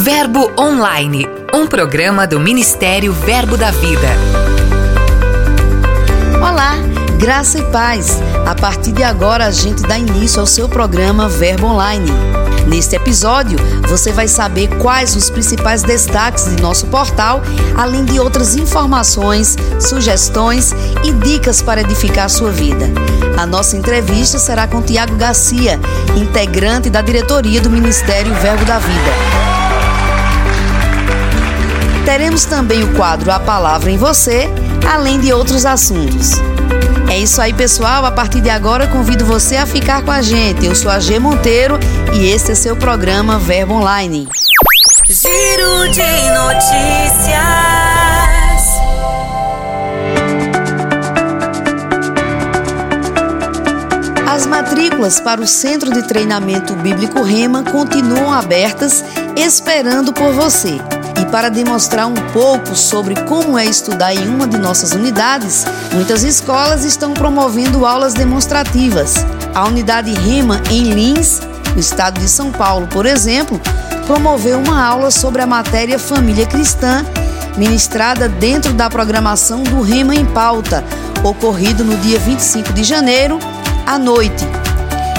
Verbo Online, um programa do Ministério Verbo da Vida. Olá, graça e paz. A partir de agora a gente dá início ao seu programa Verbo Online. Neste episódio, você vai saber quais os principais destaques de nosso portal, além de outras informações, sugestões e dicas para edificar sua vida. A nossa entrevista será com Tiago Garcia, integrante da diretoria do Ministério Verbo da Vida. Teremos também o quadro A Palavra em Você, além de outros assuntos. É isso aí, pessoal. A partir de agora, convido você a ficar com a gente. Eu sou a G Monteiro e esse é seu programa Verbo Online. Giro de notícias. As matrículas para o Centro de Treinamento Bíblico Rema continuam abertas, esperando por você. E para demonstrar um pouco sobre como é estudar em uma de nossas unidades, muitas escolas estão promovendo aulas demonstrativas. A unidade Rema em Lins, no estado de São Paulo, por exemplo, promoveu uma aula sobre a matéria Família Cristã, ministrada dentro da programação do Rema em Pauta, ocorrido no dia 25 de janeiro, à noite.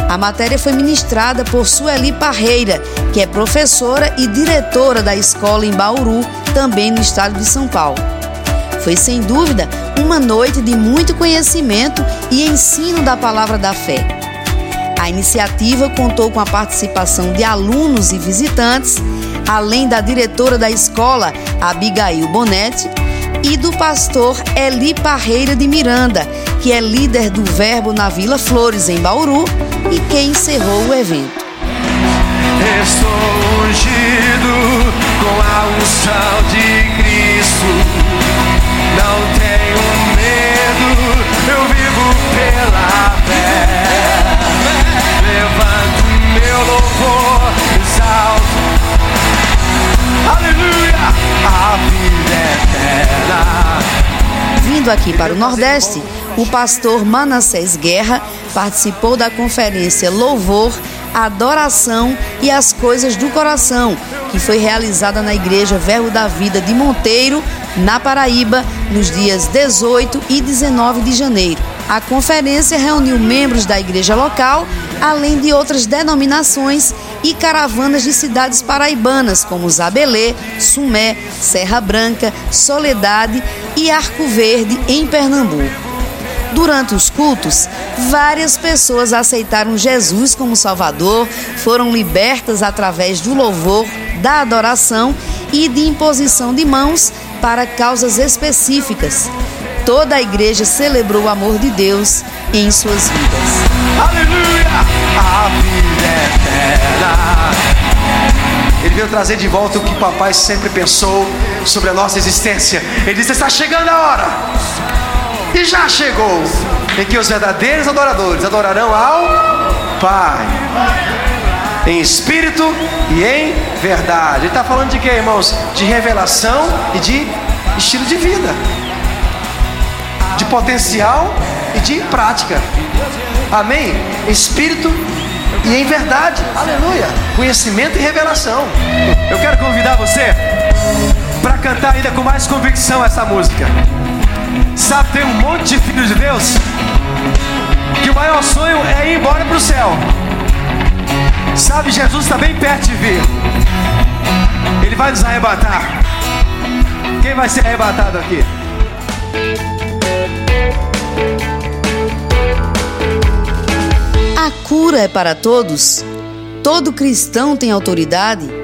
A matéria foi ministrada por Sueli Parreira, que é professora e diretora da escola em Bauru, também no estado de São Paulo. Foi sem dúvida uma noite de muito conhecimento e ensino da palavra da fé. A iniciativa contou com a participação de alunos e visitantes, além da diretora da escola, Abigail Bonetti, e do pastor Eli Parreira de Miranda, que é líder do Verbo na Vila Flores, em Bauru, e quem encerrou o evento. Estou ungido com a unção de Cristo. Não tenho medo, eu vivo pela fé. Levanto meu louvor, exalto. Aleluia, a vida eterna. Vindo aqui para o Nordeste, o pastor Manassés Guerra participou da conferência Louvor, Adoração e as Coisas do Coração, que foi realizada na Igreja Verbo da Vida de Monteiro, na Paraíba, nos dias 18 e 19 de janeiro. A conferência reuniu membros da igreja local, além de outras denominações e caravanas de cidades paraibanas como Zabelê, Sumé, Serra Branca, Soledade e Arco Verde, em Pernambuco. Durante os cultos, várias pessoas aceitaram Jesus como Salvador, foram libertas através do louvor, da adoração e de imposição de mãos para causas específicas. Toda a igreja celebrou o amor de Deus em suas vidas. Aleluia, a vida eterna. Ele veio trazer de volta o que papai sempre pensou sobre a nossa existência. Ele disse: Está chegando a hora. E já chegou em que os verdadeiros adoradores adorarão ao Pai. Em espírito e em verdade. Ele está falando de quê, irmãos? De revelação e de estilo de vida. De potencial e de prática. Amém? Espírito e em verdade. Aleluia. Conhecimento e revelação. Eu quero convidar você para cantar ainda com mais convicção essa música. Sabe, tem um monte de filhos de Deus que o maior sonho é ir embora para o céu. Sabe, Jesus está bem perto de vir. Ele vai nos arrebatar. Quem vai ser arrebatado aqui? A cura é para todos? Todo cristão tem autoridade?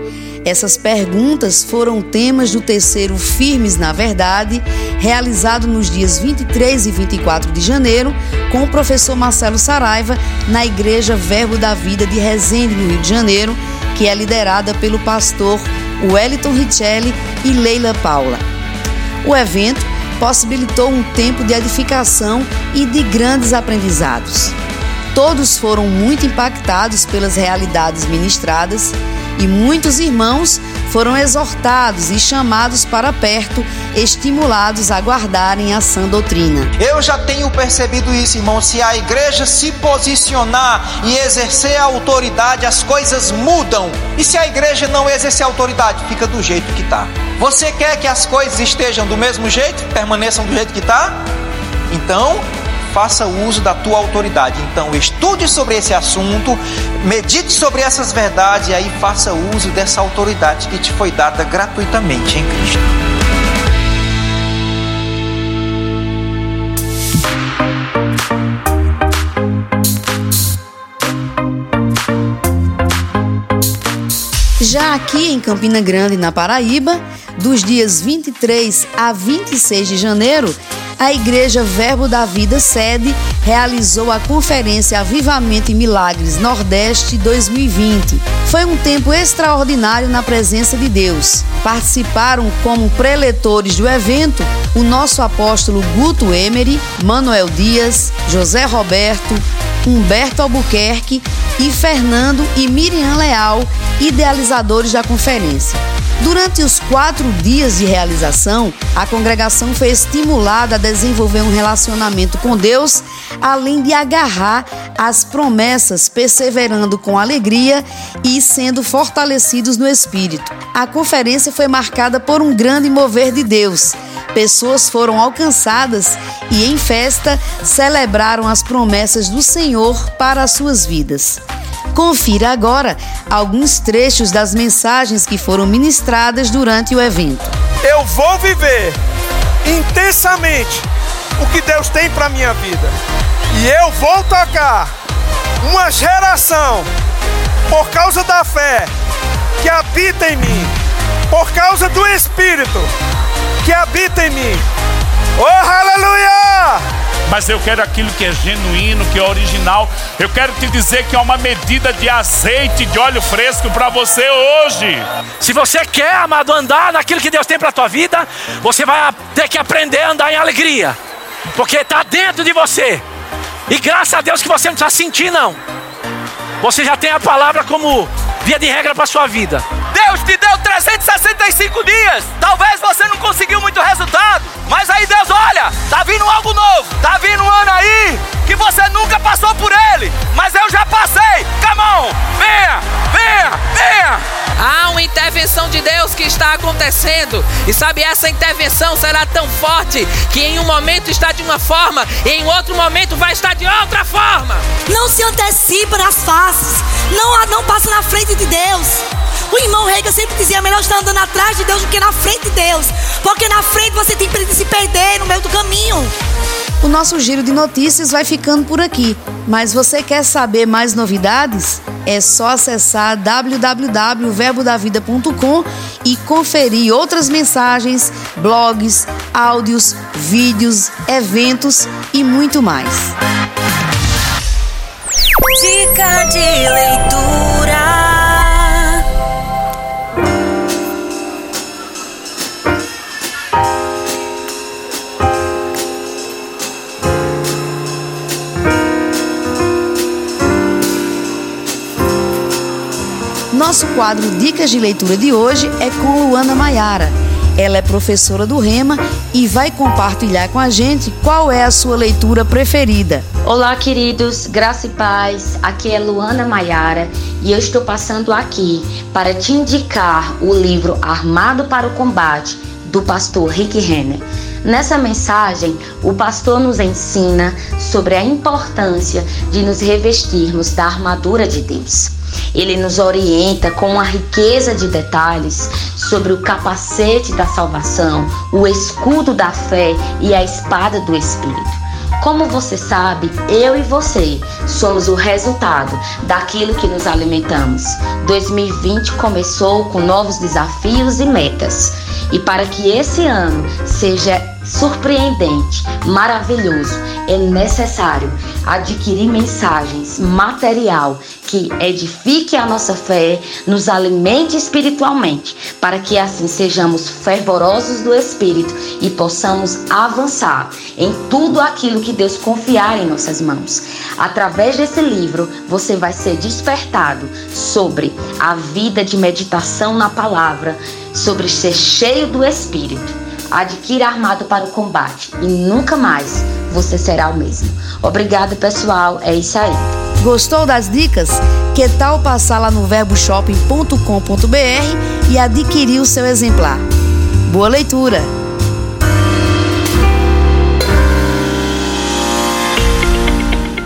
Essas perguntas foram temas do terceiro Firmes na Verdade, realizado nos dias 23 e 24 de janeiro, com o professor Marcelo Saraiva, na Igreja Verbo da Vida de Resende, no Rio de Janeiro, que é liderada pelo pastor Wellington Richelli e Leila Paula. O evento possibilitou um tempo de edificação e de grandes aprendizados. Todos foram muito impactados pelas realidades ministradas e muitos irmãos foram exortados e chamados para perto, estimulados a guardarem a sã doutrina. Eu já tenho percebido isso, irmão. Se a igreja se posicionar e exercer a autoridade, as coisas mudam. E se a igreja não exercer a autoridade, fica do jeito que está. Você quer que as coisas estejam do mesmo jeito, permaneçam do jeito que está? Então, faça uso da tua autoridade. Então, estude sobre esse assunto, medite sobre essas verdades e aí faça uso dessa autoridade que te foi dada gratuitamente em Cristo. Já aqui em Campina Grande, na Paraíba, dos dias 23 a 26 de janeiro, a Igreja Verbo da Vida sede realizou a conferência Avivamento e Milagres Nordeste 2020. Foi um tempo extraordinário na presença de Deus. Participaram como preletores do evento o nosso apóstolo Guto Emery, Manuel Dias, José Roberto, Humberto Albuquerque e Fernando e Miriam Leal, idealizadores da conferência. Durante os quatro dias de realização, a congregação foi estimulada a desenvolver um relacionamento com Deus, além de agarrar as promessas, perseverando com alegria e sendo fortalecidos no espírito. A conferência foi marcada por um grande mover de Deus. Pessoas foram alcançadas e, em festa, celebraram as promessas do Senhor para as suas vidas. Confira agora alguns trechos das mensagens que foram ministradas durante o evento. Eu vou viver intensamente o que Deus tem para minha vida. E eu vou tocar uma geração por causa da fé que habita em mim, por causa do Espírito que habita em mim. Oh, aleluia! Mas eu quero aquilo que é genuíno, que é original. Eu quero te dizer que é uma medida de azeite, de óleo fresco para você hoje. Se você quer, amado, andar naquilo que Deus tem para a tua vida, você vai ter que aprender a andar em alegria, porque está dentro de você. E graças a Deus que você não precisa sentir, não. Você já tem a palavra como via de regra para sua vida. Deus te deu 365 dias. Talvez você não conseguiu muito resultado, mas aí Deus olha, tá vindo algo novo. Tá vindo um ano aí que você nunca passou por ele, mas eu já passei. Come on, venha, venha, venha. Há uma intervenção de Deus que está acontecendo. E sabe, essa intervenção será tão forte que em um momento está de uma forma e em outro momento vai estar de outra forma. Não se antecipa nas faces. Não, não passa na frente de Deus. O irmão Rega sempre dizia: melhor estar andando atrás de Deus do que na frente de Deus. Porque na frente você tem perigo de se perder no meio do caminho. O nosso giro de notícias vai ficando por aqui. Mas você quer saber mais novidades? É só acessar www.verbodavida.com e conferir outras mensagens, blogs, áudios, vídeos, eventos e muito mais. Dica de leitura. Quadro Dicas de Leitura de hoje é com Luana Maiara. Ela é professora do Rema e vai compartilhar com a gente qual é a sua leitura preferida. Olá, queridos, graça e paz. Aqui é Luana Maiara e eu estou passando aqui para te indicar o livro Armado para o Combate do pastor Rick Renner. Nessa mensagem, o pastor nos ensina sobre a importância de nos revestirmos da armadura de Deus. Ele nos orienta com uma riqueza de detalhes sobre o capacete da salvação, o escudo da fé e a espada do Espírito. Como você sabe, eu e você somos o resultado daquilo que nos alimentamos. 2020 começou com novos desafios e metas. E para que esse ano seja surpreendente, maravilhoso. É necessário adquirir mensagens, material que edifique a nossa fé, nos alimente espiritualmente, para que assim sejamos fervorosos do Espírito e possamos avançar em tudo aquilo que Deus confiar em nossas mãos. Através desse livro, você vai ser despertado sobre a vida de meditação na palavra, sobre ser cheio do Espírito Adquira armado para o combate e nunca mais você será o mesmo. Obrigado, pessoal. É isso aí. Gostou das dicas? Que tal passar lá no verboshopping.com.br e adquirir o seu exemplar? Boa leitura!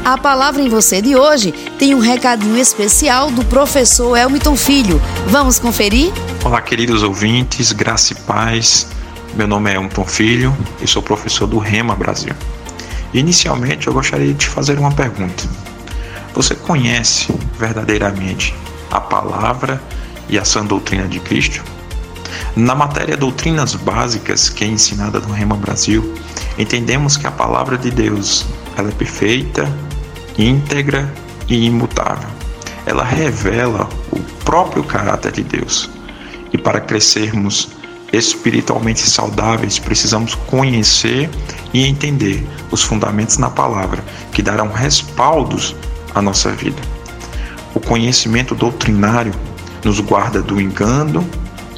A palavra em você de hoje tem um recadinho especial do professor Elmiton Filho. Vamos conferir? Olá, queridos ouvintes, graça e paz. Meu nome é Elton Filho e sou professor do Rema Brasil. Inicialmente, eu gostaria de te fazer uma pergunta. Você conhece verdadeiramente a palavra e a sã doutrina de Cristo? Na matéria Doutrinas Básicas, que é ensinada no Rema Brasil, entendemos que a palavra de Deus ela é perfeita, íntegra e imutável. Ela revela o próprio caráter de Deus. E para crescermos espiritualmente saudáveis, precisamos conhecer e entender os fundamentos na palavra que darão respaldos à nossa vida. O conhecimento doutrinário nos guarda do engano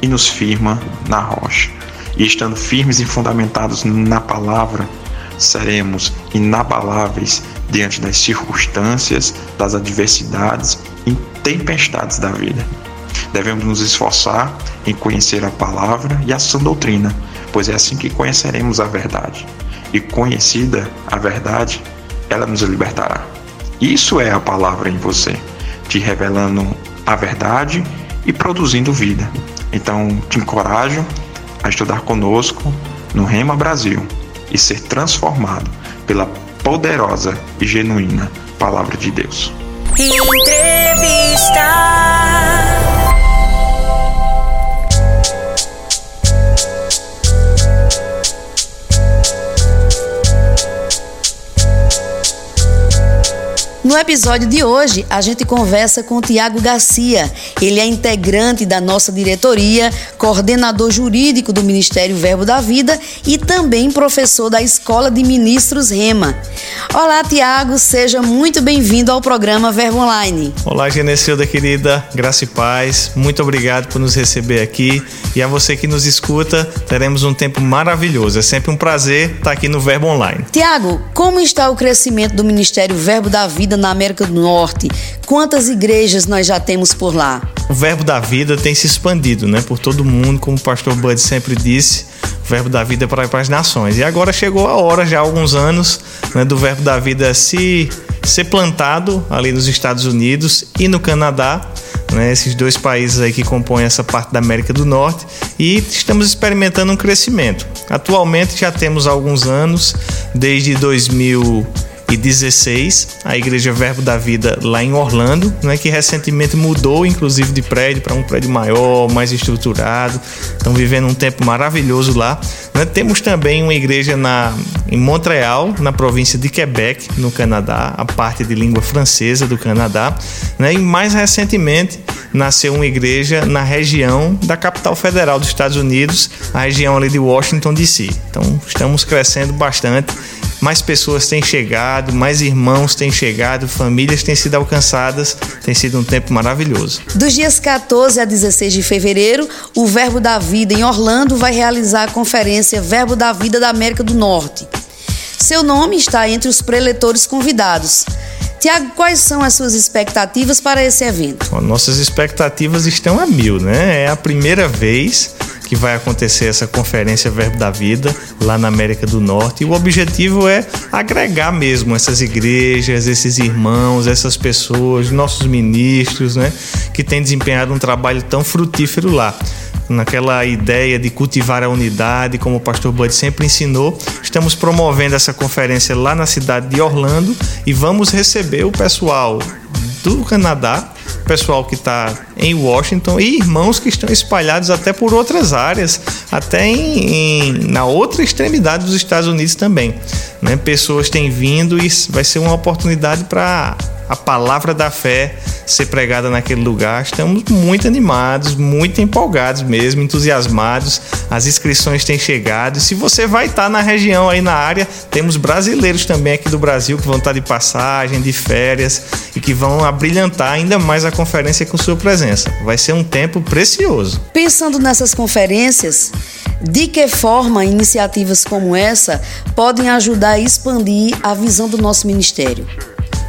e nos firma na rocha. E estando firmes e fundamentados na palavra, seremos inabaláveis diante das circunstâncias, das adversidades e tempestades da vida. Devemos nos esforçar em conhecer a palavra e a sã doutrina, pois é assim que conheceremos a verdade. E conhecida a verdade, ela nos libertará. Isso é a palavra em você, te revelando a verdade e produzindo vida. Então, te encorajo a estudar conosco no Rema Brasil e ser transformado pela poderosa e genuína palavra de Deus. Entrevista No episódio de hoje, a gente conversa com Tiago Garcia. Ele é integrante da nossa diretoria, coordenador jurídico do Ministério Verbo da Vida e também professor da Escola de Ministros Rema. Olá, Tiago, seja muito bem-vindo ao programa Verbo Online. Olá, Genecilda querida, graça e paz. Muito obrigado por nos receber aqui. E a você que nos escuta, teremos um tempo maravilhoso. É sempre um prazer estar aqui no Verbo Online. Tiago, como está o crescimento do Ministério Verbo da Vida? Vida na América do Norte? Quantas igrejas nós já temos por lá? O verbo da vida tem se expandido, né, por todo mundo, como o pastor Bud sempre disse. O verbo da vida é para, para as nações. E agora chegou a hora, já há alguns anos, né, do verbo da vida se ser plantado ali nos Estados Unidos e no Canadá, né, esses dois países aí que compõem essa parte da América do Norte, e estamos experimentando um crescimento. Atualmente já temos alguns anos, desde 2000 2016, a Igreja Verbo da Vida lá em Orlando, né, que recentemente mudou inclusive de prédio para um prédio maior, mais estruturado. Estão vivendo um tempo maravilhoso lá. Né? Temos também uma igreja na, em Montreal, na província de Quebec, no Canadá, a parte de língua francesa do Canadá. Né? E mais recentemente nasceu uma igreja na região da capital federal dos Estados Unidos, a região ali de Washington DC. Então estamos crescendo bastante mais pessoas têm chegado, mais irmãos têm chegado, famílias têm sido alcançadas. Tem sido um tempo maravilhoso. Dos dias 14 a 16 de fevereiro, o Verbo da Vida em Orlando vai realizar a conferência Verbo da Vida da América do Norte. Seu nome está entre os preletores convidados. Tiago, quais são as suas expectativas para esse evento? Nossas expectativas estão a mil, né? É a primeira vez que vai acontecer essa conferência Verbo da Vida lá na América do Norte. E o objetivo é agregar mesmo essas igrejas, esses irmãos, essas pessoas, nossos ministros, né, que têm desempenhado um trabalho tão frutífero lá naquela ideia de cultivar a unidade, como o pastor Bud sempre ensinou. Estamos promovendo essa conferência lá na cidade de Orlando e vamos receber o pessoal do Canadá, pessoal que está em Washington e irmãos que estão espalhados até por outras áreas, até em, em, na outra extremidade dos Estados Unidos também. Né? Pessoas têm vindo e vai ser uma oportunidade para a palavra da fé ser pregada naquele lugar. Estamos muito animados, muito empolgados mesmo, entusiasmados. As inscrições têm chegado. E se você vai estar na região aí na área, temos brasileiros também aqui do Brasil que vão estar de passagem, de férias e que vão abrilhantar ainda mais a conferência com sua presença. Vai ser um tempo precioso. Pensando nessas conferências, de que forma iniciativas como essa podem ajudar a expandir a visão do nosso ministério?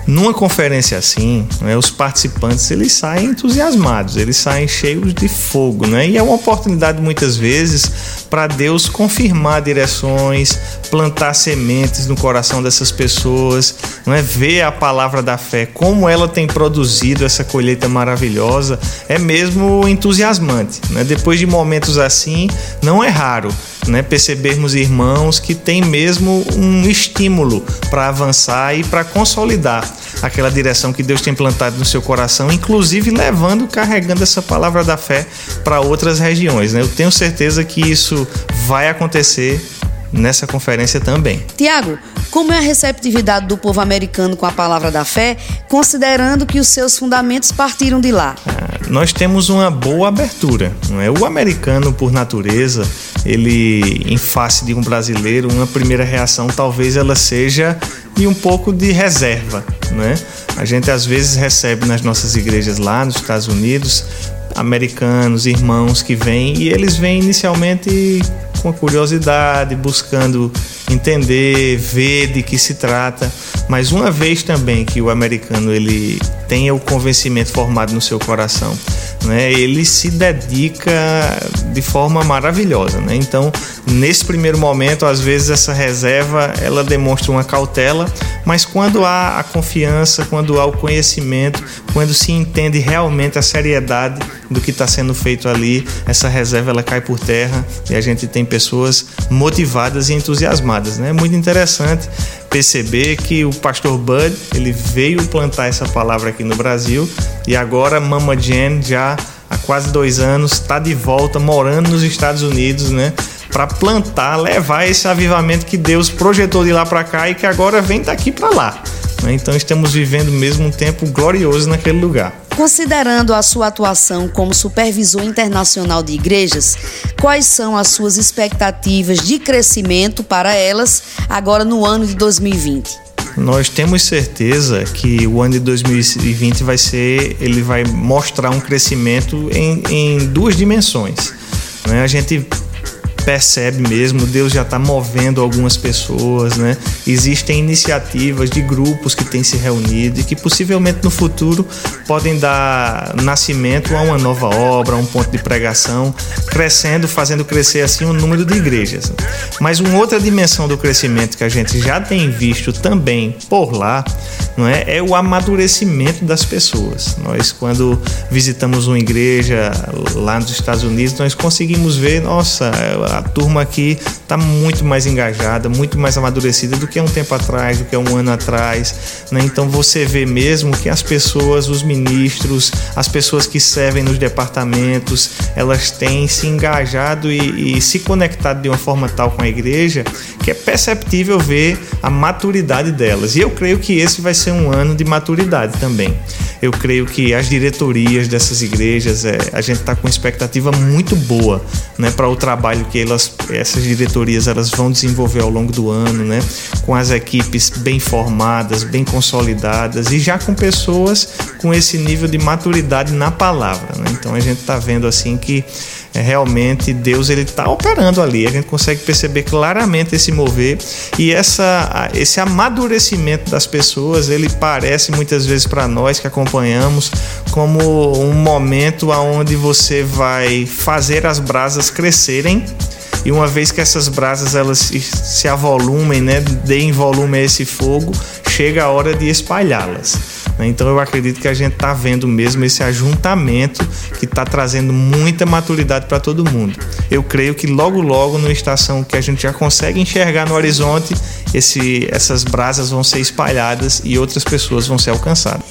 Numa conferência assim, né, os participantes eles saem entusiasmados, eles saem cheios de fogo, né? E é uma oportunidade muitas vezes para Deus confirmar direções, plantar sementes no coração dessas pessoas, não é? Ver a palavra da fé, como ela tem produzido essa colheita maravilhosa, é mesmo entusiasmante, né? Depois de momentos assim, não é raro né, percebermos irmãos que têm mesmo um estímulo para avançar e para consolidar aquela direção que Deus tem plantado no seu coração, inclusive levando, carregando essa palavra da fé para outras regiões. Né? Eu tenho certeza que isso vai acontecer nessa conferência também. Tiago, como é a receptividade do povo americano com a palavra da fé, considerando que os seus fundamentos partiram de lá? Ah, nós temos uma boa abertura. Não é? O americano, por natureza, ele, em face de um brasileiro, uma primeira reação talvez ela seja de um pouco de reserva. Né? A gente às vezes recebe nas nossas igrejas lá nos Estados Unidos americanos, irmãos que vêm e eles vêm inicialmente com curiosidade, buscando entender, ver de que se trata, mas uma vez também que o americano ele tenha o convencimento formado no seu coração, né, ele se dedica de forma maravilhosa, né? Então, nesse primeiro momento, às vezes essa reserva ela demonstra uma cautela, mas quando há a confiança, quando há o conhecimento, quando se entende realmente a seriedade do que está sendo feito ali, essa reserva ela cai por terra e a gente tem pessoas motivadas e entusiasmadas, né? É muito interessante perceber que o pastor Bud, ele veio plantar essa palavra aqui no Brasil e agora Mama Jen já há quase dois anos está de volta morando nos Estados Unidos, né? Para plantar, levar esse avivamento que Deus projetou de lá para cá e que agora vem daqui para lá. Né? Então estamos vivendo mesmo um tempo glorioso naquele lugar. Considerando a sua atuação como supervisor internacional de igrejas, quais são as suas expectativas de crescimento para elas agora no ano de 2020? Nós temos certeza que o ano de 2020 vai ser, ele vai mostrar um crescimento em, em duas dimensões. Né? A gente percebe mesmo, Deus já está movendo algumas pessoas, né? Existem iniciativas de grupos que têm se reunido e que possivelmente no futuro podem dar nascimento a uma nova obra, a um ponto de pregação, crescendo, fazendo crescer assim o número de igrejas. Mas uma outra dimensão do crescimento que a gente já tem visto também por lá, não é, é o amadurecimento das pessoas. Nós quando visitamos uma igreja lá nos Estados Unidos, nós conseguimos ver, nossa, a turma aqui está muito mais engajada, muito mais amadurecida do que um tempo atrás, do que um ano atrás. Né? Então você vê mesmo que as pessoas, os ministros, as pessoas que servem nos departamentos, elas têm se engajado e, e se conectado de uma forma tal com a igreja que é perceptível ver a maturidade delas. E eu creio que esse vai ser um ano de maturidade também. Eu creio que as diretorias dessas igrejas, é, a gente está com expectativa muito boa né, para o trabalho que elas, essas diretorias elas vão desenvolver ao longo do ano, né, com as equipes bem formadas, bem consolidadas e já com pessoas com esse nível de maturidade na palavra. Né? Então a gente está vendo assim que realmente Deus ele está operando ali. A gente consegue perceber claramente esse mover e essa, esse amadurecimento das pessoas ele parece muitas vezes para nós que acompanhamos como um momento aonde você vai fazer as brasas crescerem e uma vez que essas brasas elas se avolumem, né, deem volume a esse fogo, chega a hora de espalhá-las. Né? Então eu acredito que a gente está vendo mesmo esse ajuntamento que está trazendo muita maturidade para todo mundo. Eu creio que logo logo numa estação que a gente já consegue enxergar no horizonte, esse, essas brasas vão ser espalhadas e outras pessoas vão ser alcançadas.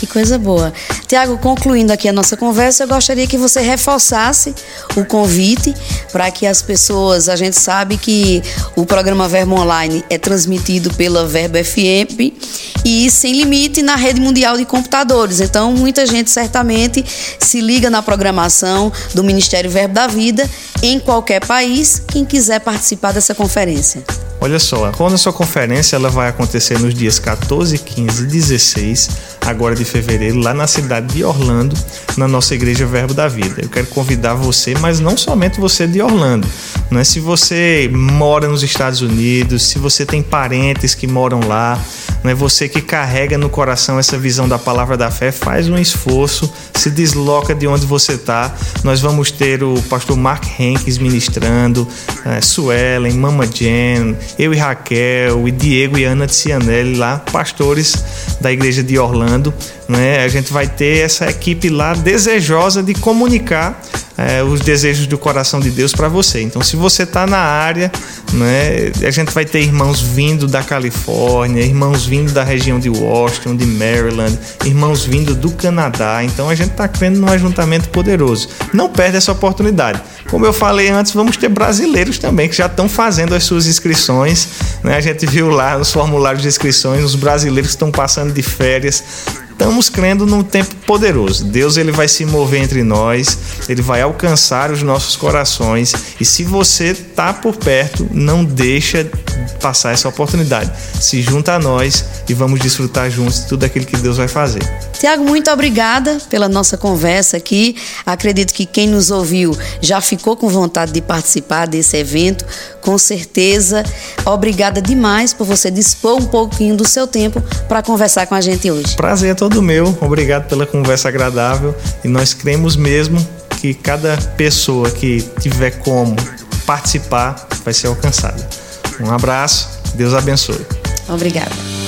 Que coisa boa. Tiago, concluindo aqui a nossa conversa, eu gostaria que você reforçasse o convite para que as pessoas, a gente sabe que o programa Verbo Online é transmitido pela Verbo FM e sem limite na rede mundial de computadores. Então, muita gente certamente se liga na programação do Ministério Verbo da Vida em qualquer país, quem quiser participar dessa conferência. Olha só, quando a sua conferência ela vai acontecer nos dias 14, 15 e 16 agora de fevereiro, lá na cidade de Orlando, na nossa igreja Verbo da Vida. Eu quero convidar você, mas não somente você de Orlando. Não é se você mora nos Estados Unidos, se você tem parentes que moram lá, não é você que carrega no coração essa visão da palavra da fé, faz um esforço, se desloca de onde você está. Nós vamos ter o pastor Mark Henkes ministrando, é, Suelen, Mama Jen, eu e Raquel, e Diego e Ana Cianelli lá, pastores da igreja de Orlando. Né? A gente vai ter essa equipe lá desejosa de comunicar é, os desejos do coração de Deus para você. Então, se você está na área, né, a gente vai ter irmãos vindo da Califórnia, irmãos vindo da região de Washington, de Maryland, irmãos vindo do Canadá. Então, a gente está crendo num ajuntamento poderoso. Não perde essa oportunidade. Como eu falei antes, vamos ter brasileiros também que já estão fazendo as suas inscrições. Né? A gente viu lá nos formulários de inscrições os brasileiros estão passando de férias estamos crendo num tempo poderoso. Deus ele vai se mover entre nós, ele vai alcançar os nossos corações e se você está por perto, não deixa passar essa oportunidade. Se junta a nós e vamos desfrutar juntos de tudo aquilo que Deus vai fazer. Tiago, muito obrigada pela nossa conversa aqui. Acredito que quem nos ouviu já ficou com vontade de participar desse evento, com certeza. Obrigada demais por você dispor um pouquinho do seu tempo para conversar com a gente hoje. Prazer é todo meu. Obrigado pela conversa agradável e nós cremos mesmo que cada pessoa que tiver como participar vai ser alcançada. Um abraço, Deus abençoe. Obrigada.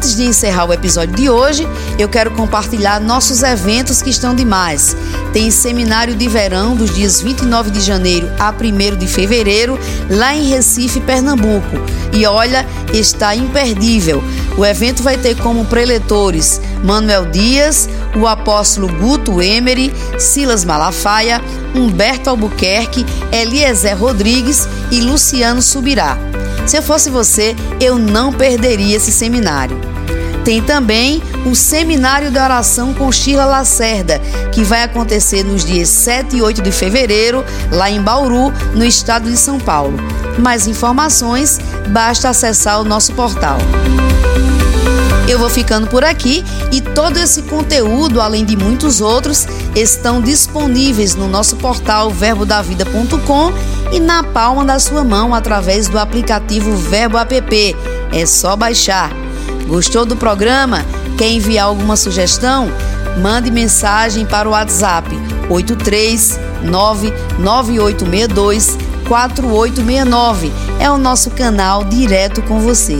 Antes de encerrar o episódio de hoje, eu quero compartilhar nossos eventos que estão demais. Tem seminário de verão dos dias 29 de janeiro a 1 de fevereiro, lá em Recife, Pernambuco. E olha, está imperdível. O evento vai ter como preletores Manuel Dias, o apóstolo Guto Emery, Silas Malafaia, Humberto Albuquerque, Eliezer Rodrigues e Luciano Subirá. Se eu fosse você, eu não perderia esse seminário. Tem também o Seminário de Oração com Sheila Lacerda, que vai acontecer nos dias 7 e 8 de fevereiro, lá em Bauru, no estado de São Paulo. Mais informações, basta acessar o nosso portal. Eu vou ficando por aqui e todo esse conteúdo, além de muitos outros, estão disponíveis no nosso portal verbodavida.com e na palma da sua mão através do aplicativo Verbo App. É só baixar. Gostou do programa? Quer enviar alguma sugestão? Mande mensagem para o WhatsApp 8399862 4869. É o nosso canal direto com você.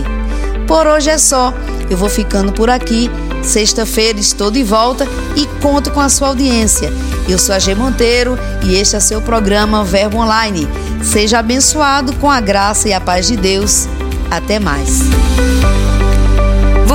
Por hoje é só. Eu vou ficando por aqui. Sexta-feira estou de volta e conto com a sua audiência. Eu sou a G Monteiro e este é seu programa Verbo Online. Seja abençoado com a graça e a paz de Deus. Até mais.